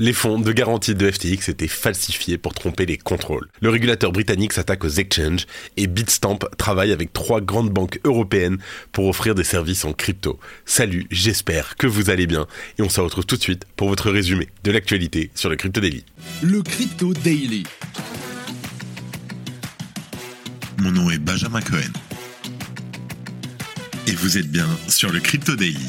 Les fonds de garantie de FTX étaient falsifiés pour tromper les contrôles. Le régulateur britannique s'attaque aux exchanges et Bitstamp travaille avec trois grandes banques européennes pour offrir des services en crypto. Salut, j'espère que vous allez bien et on se retrouve tout de suite pour votre résumé de l'actualité sur le Crypto Daily. Le Crypto Daily. Mon nom est Benjamin Cohen. Et vous êtes bien sur le Crypto Daily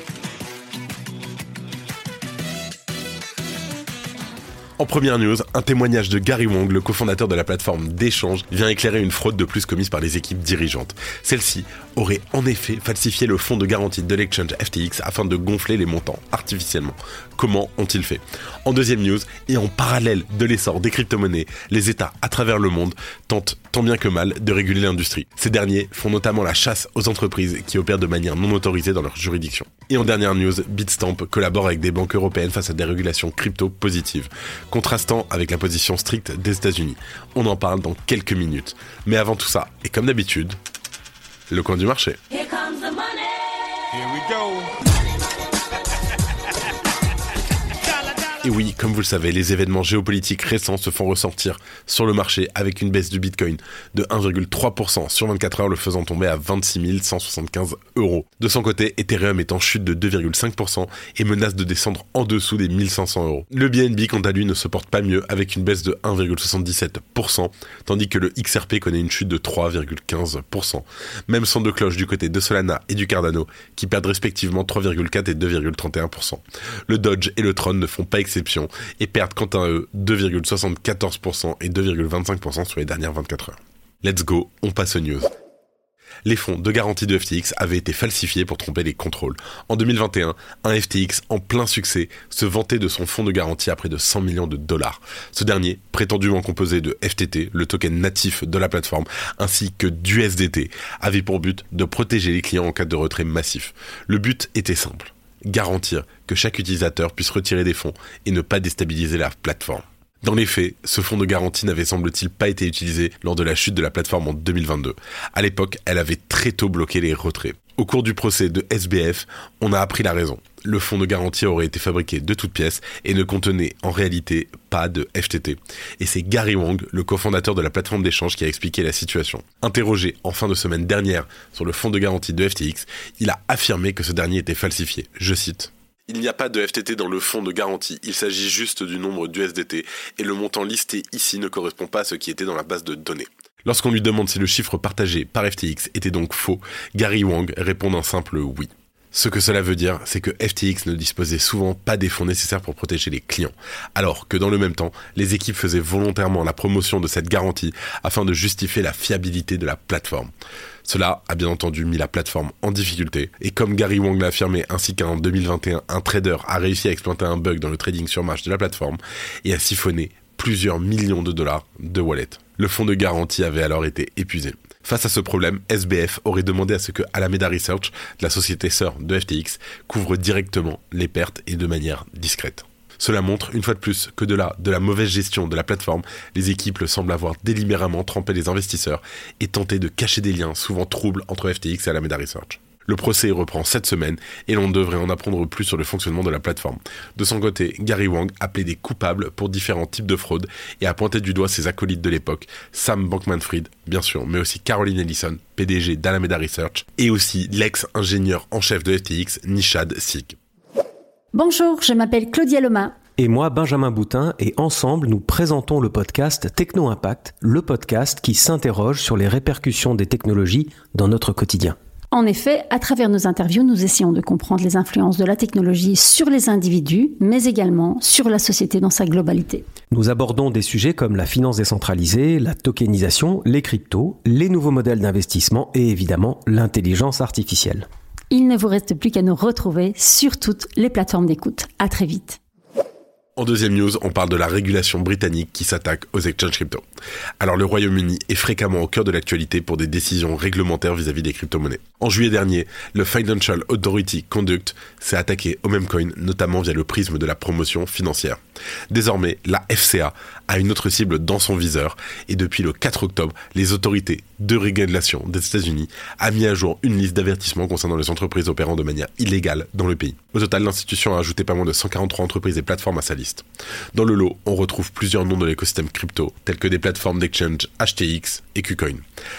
En première news, un témoignage de Gary Wong, le cofondateur de la plateforme d'échange, vient éclairer une fraude de plus commise par les équipes dirigeantes. Celle-ci aurait en effet falsifié le fonds de garantie de l'exchange FTX afin de gonfler les montants artificiellement. Comment ont-ils fait? En deuxième news, et en parallèle de l'essor des crypto-monnaies, les États à travers le monde tentent tant bien que mal de réguler l'industrie. Ces derniers font notamment la chasse aux entreprises qui opèrent de manière non autorisée dans leur juridiction. Et en dernière news, Bitstamp collabore avec des banques européennes face à des régulations crypto positives contrastant avec la position stricte des États-Unis. On en parle dans quelques minutes. Mais avant tout ça, et comme d'habitude, le coin du marché. Here comes the money. Here we go. Et oui, comme vous le savez, les événements géopolitiques récents se font ressentir sur le marché avec une baisse du Bitcoin de 1,3% sur 24 heures, le faisant tomber à 26 175 euros. De son côté, Ethereum est en chute de 2,5% et menace de descendre en dessous des 1500 euros. Le BNB, quant à lui, ne se porte pas mieux avec une baisse de 1,77%, tandis que le XRP connaît une chute de 3,15%. Même son de cloche du côté de Solana et du Cardano, qui perdent respectivement 3,4 et 2,31%. Le Dodge et le Tron ne font pas et perdent quant à eux 2,74% et 2,25% sur les dernières 24 heures. Let's go, on passe aux news. Les fonds de garantie de FTX avaient été falsifiés pour tromper les contrôles. En 2021, un FTX en plein succès se vantait de son fonds de garantie à près de 100 millions de dollars. Ce dernier, prétendument composé de FTT, le token natif de la plateforme, ainsi que d'USDT, avait pour but de protéger les clients en cas de retrait massif. Le but était simple garantir que chaque utilisateur puisse retirer des fonds et ne pas déstabiliser la plateforme. Dans les faits, ce fonds de garantie n'avait semble-t-il pas été utilisé lors de la chute de la plateforme en 2022. À l'époque, elle avait très tôt bloqué les retraits. Au cours du procès de SBF, on a appris la raison. Le fonds de garantie aurait été fabriqué de toutes pièces et ne contenait en réalité pas de FTT. Et c'est Gary Wong, le cofondateur de la plateforme d'échange, qui a expliqué la situation. Interrogé en fin de semaine dernière sur le fonds de garantie de FTX, il a affirmé que ce dernier était falsifié. Je cite. Il n'y a pas de FTT dans le fonds de garantie, il s'agit juste du nombre d'USDT et le montant listé ici ne correspond pas à ce qui était dans la base de données. Lorsqu'on lui demande si le chiffre partagé par FTX était donc faux, Gary Wang répond un simple oui. Ce que cela veut dire, c'est que FTX ne disposait souvent pas des fonds nécessaires pour protéger les clients, alors que dans le même temps, les équipes faisaient volontairement la promotion de cette garantie afin de justifier la fiabilité de la plateforme. Cela a bien entendu mis la plateforme en difficulté, et comme Gary Wang l'a affirmé ainsi qu'en 2021, un trader a réussi à exploiter un bug dans le trading sur marche de la plateforme et a siphonné plusieurs millions de dollars de wallet. Le fonds de garantie avait alors été épuisé. Face à ce problème, SBF aurait demandé à ce que Alameda Research, la société sœur de FTX, couvre directement les pertes et de manière discrète. Cela montre, une fois de plus, que de de la mauvaise gestion de la plateforme, les équipes semblent avoir délibérément trempé les investisseurs et tenté de cacher des liens souvent troubles entre FTX et Alameda Research. Le procès reprend cette semaine et l'on devrait en apprendre plus sur le fonctionnement de la plateforme. De son côté, Gary Wang a plaidé coupable pour différents types de fraudes et a pointé du doigt ses acolytes de l'époque, Sam Bankman-Fried, bien sûr, mais aussi Caroline Ellison, PDG d'Alameda Research, et aussi l'ex-ingénieur en chef de FTX, Nishad Sikh. Bonjour, je m'appelle Claudia Loma. Et moi, Benjamin Boutin, et ensemble, nous présentons le podcast Techno Impact, le podcast qui s'interroge sur les répercussions des technologies dans notre quotidien. En effet, à travers nos interviews, nous essayons de comprendre les influences de la technologie sur les individus, mais également sur la société dans sa globalité. Nous abordons des sujets comme la finance décentralisée, la tokenisation, les cryptos, les nouveaux modèles d'investissement et évidemment l'intelligence artificielle. Il ne vous reste plus qu'à nous retrouver sur toutes les plateformes d'écoute. À très vite. En deuxième news, on parle de la régulation britannique qui s'attaque aux exchanges crypto. Alors le Royaume-Uni est fréquemment au cœur de l'actualité pour des décisions réglementaires vis-à-vis des crypto-monnaies. En juillet dernier, le Financial Authority Conduct s'est attaqué au même coin, notamment via le prisme de la promotion financière. Désormais, la FCA a une autre cible dans son viseur et depuis le 4 octobre, les autorités de régulation des États-Unis a mis à jour une liste d'avertissements concernant les entreprises opérant de manière illégale dans le pays. Au total, l'institution a ajouté pas moins de 143 entreprises et plateformes à sa liste. Dans le lot, on retrouve plusieurs noms de l'écosystème crypto, tels que des plateformes d'exchange HTX et KuCoin.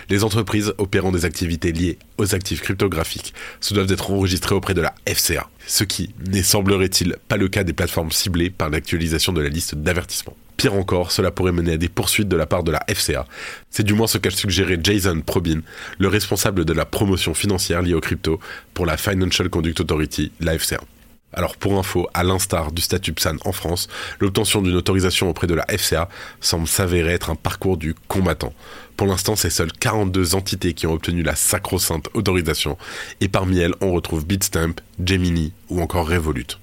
Les entreprises opérant des activités liées aux actifs cryptographiques se doivent être enregistrées auprès de la FCA, ce qui n'est semblerait-il pas le cas des plateformes ciblées par l'actualisation de la liste d'avertissements. Pire encore, cela pourrait mener à des poursuites de la part de la FCA. C'est du moins ce qu'a suggéré Jason Probin, le responsable de la promotion financière liée aux crypto pour la Financial Conduct Authority, la FCA. Alors pour info, à l'instar du statut PSAN en France, l'obtention d'une autorisation auprès de la FCA semble s'avérer être un parcours du combattant. Pour l'instant, c'est seules 42 entités qui ont obtenu la sacro-sainte autorisation, et parmi elles, on retrouve Bitstamp, Gemini ou encore Revolut.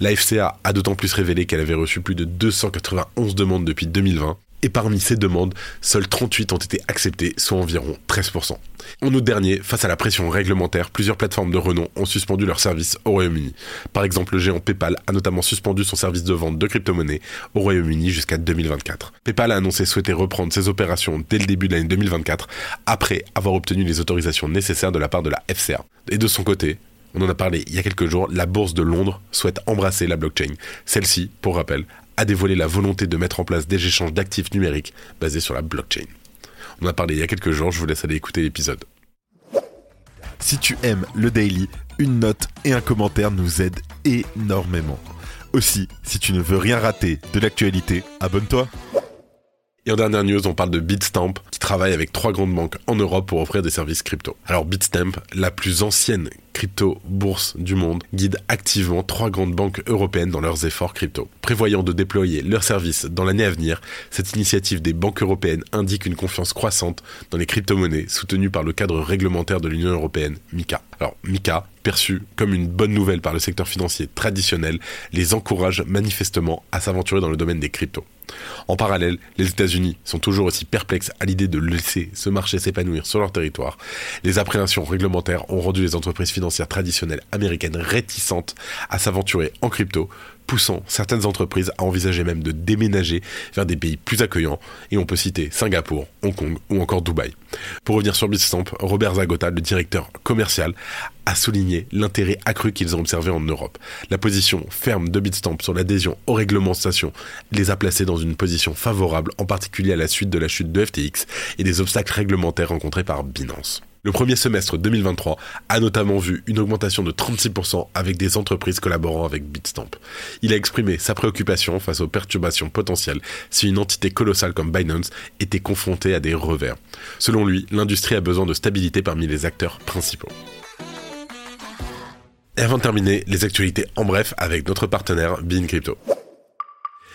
La FCA a d'autant plus révélé qu'elle avait reçu plus de 291 demandes depuis 2020, et parmi ces demandes, seules 38 ont été acceptées, soit environ 13%. En août dernier, face à la pression réglementaire, plusieurs plateformes de renom ont suspendu leurs services au Royaume-Uni. Par exemple, le géant PayPal a notamment suspendu son service de vente de crypto-monnaies au Royaume-Uni jusqu'à 2024. PayPal a annoncé souhaiter reprendre ses opérations dès le début de l'année 2024, après avoir obtenu les autorisations nécessaires de la part de la FCA. Et de son côté, on en a parlé il y a quelques jours, la bourse de Londres souhaite embrasser la blockchain. Celle-ci, pour rappel, a dévoilé la volonté de mettre en place des échanges d'actifs numériques basés sur la blockchain. On en a parlé il y a quelques jours, je vous laisse aller écouter l'épisode. Si tu aimes le daily, une note et un commentaire nous aident énormément. Aussi, si tu ne veux rien rater de l'actualité, abonne-toi. Et en dernière news, on parle de Bitstamp, qui travaille avec trois grandes banques en Europe pour offrir des services crypto. Alors Bitstamp, la plus ancienne crypto-bourse du monde, guide activement trois grandes banques européennes dans leurs efforts crypto. Prévoyant de déployer leurs services dans l'année à venir, cette initiative des banques européennes indique une confiance croissante dans les crypto-monnaies soutenues par le cadre réglementaire de l'Union européenne, MICA. Alors MICA, perçu comme une bonne nouvelle par le secteur financier traditionnel, les encourage manifestement à s'aventurer dans le domaine des cryptos. En parallèle, les États-Unis sont toujours aussi perplexes à l'idée de laisser ce marché s'épanouir sur leur territoire. Les appréhensions réglementaires ont rendu les entreprises financières traditionnelles américaines réticentes à s'aventurer en crypto, poussant certaines entreprises à envisager même de déménager vers des pays plus accueillants, et on peut citer Singapour, Hong Kong ou encore Dubaï. Pour revenir sur Bitstamp, Robert Zagota, le directeur commercial, a souligné l'intérêt accru qu'ils ont observé en Europe. La position ferme de Bitstamp sur l'adhésion aux réglementations les a placés dans une position favorable, en particulier à la suite de la chute de FTX et des obstacles réglementaires rencontrés par Binance. Le premier semestre 2023 a notamment vu une augmentation de 36% avec des entreprises collaborant avec Bitstamp. Il a exprimé sa préoccupation face aux perturbations potentielles si une entité colossale comme Binance était confrontée à des revers. Selon lui, l'industrie a besoin de stabilité parmi les acteurs principaux. Et avant de terminer, les actualités en bref avec notre partenaire Bean Crypto.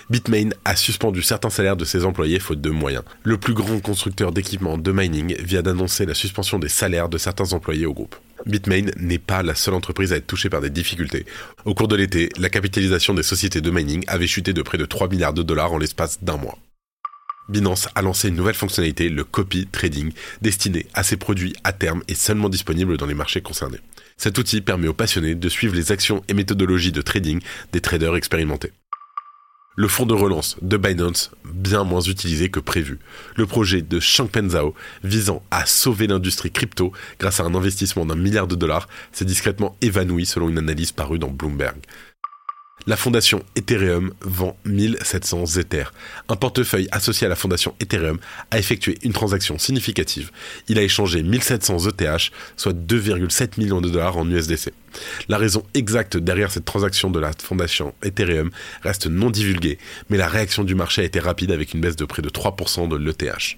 Bitmain a suspendu certains salaires de ses employés faute de moyens. Le plus grand constructeur d'équipements de mining vient d'annoncer la suspension des salaires de certains employés au groupe. Bitmain n'est pas la seule entreprise à être touchée par des difficultés. Au cours de l'été, la capitalisation des sociétés de mining avait chuté de près de 3 milliards de dollars en l'espace d'un mois. Binance a lancé une nouvelle fonctionnalité, le copy trading, destiné à ses produits à terme et seulement disponible dans les marchés concernés. Cet outil permet aux passionnés de suivre les actions et méthodologies de trading des traders expérimentés le fonds de relance de Binance bien moins utilisé que prévu. Le projet de Changpeng Zhao visant à sauver l'industrie crypto grâce à un investissement d'un milliard de dollars s'est discrètement évanoui selon une analyse parue dans Bloomberg. La fondation Ethereum vend 1700 Ethers. Un portefeuille associé à la fondation Ethereum a effectué une transaction significative. Il a échangé 1700 ETH, soit 2,7 millions de dollars en USDC. La raison exacte derrière cette transaction de la fondation Ethereum reste non divulguée, mais la réaction du marché a été rapide avec une baisse de près de 3% de l'ETH.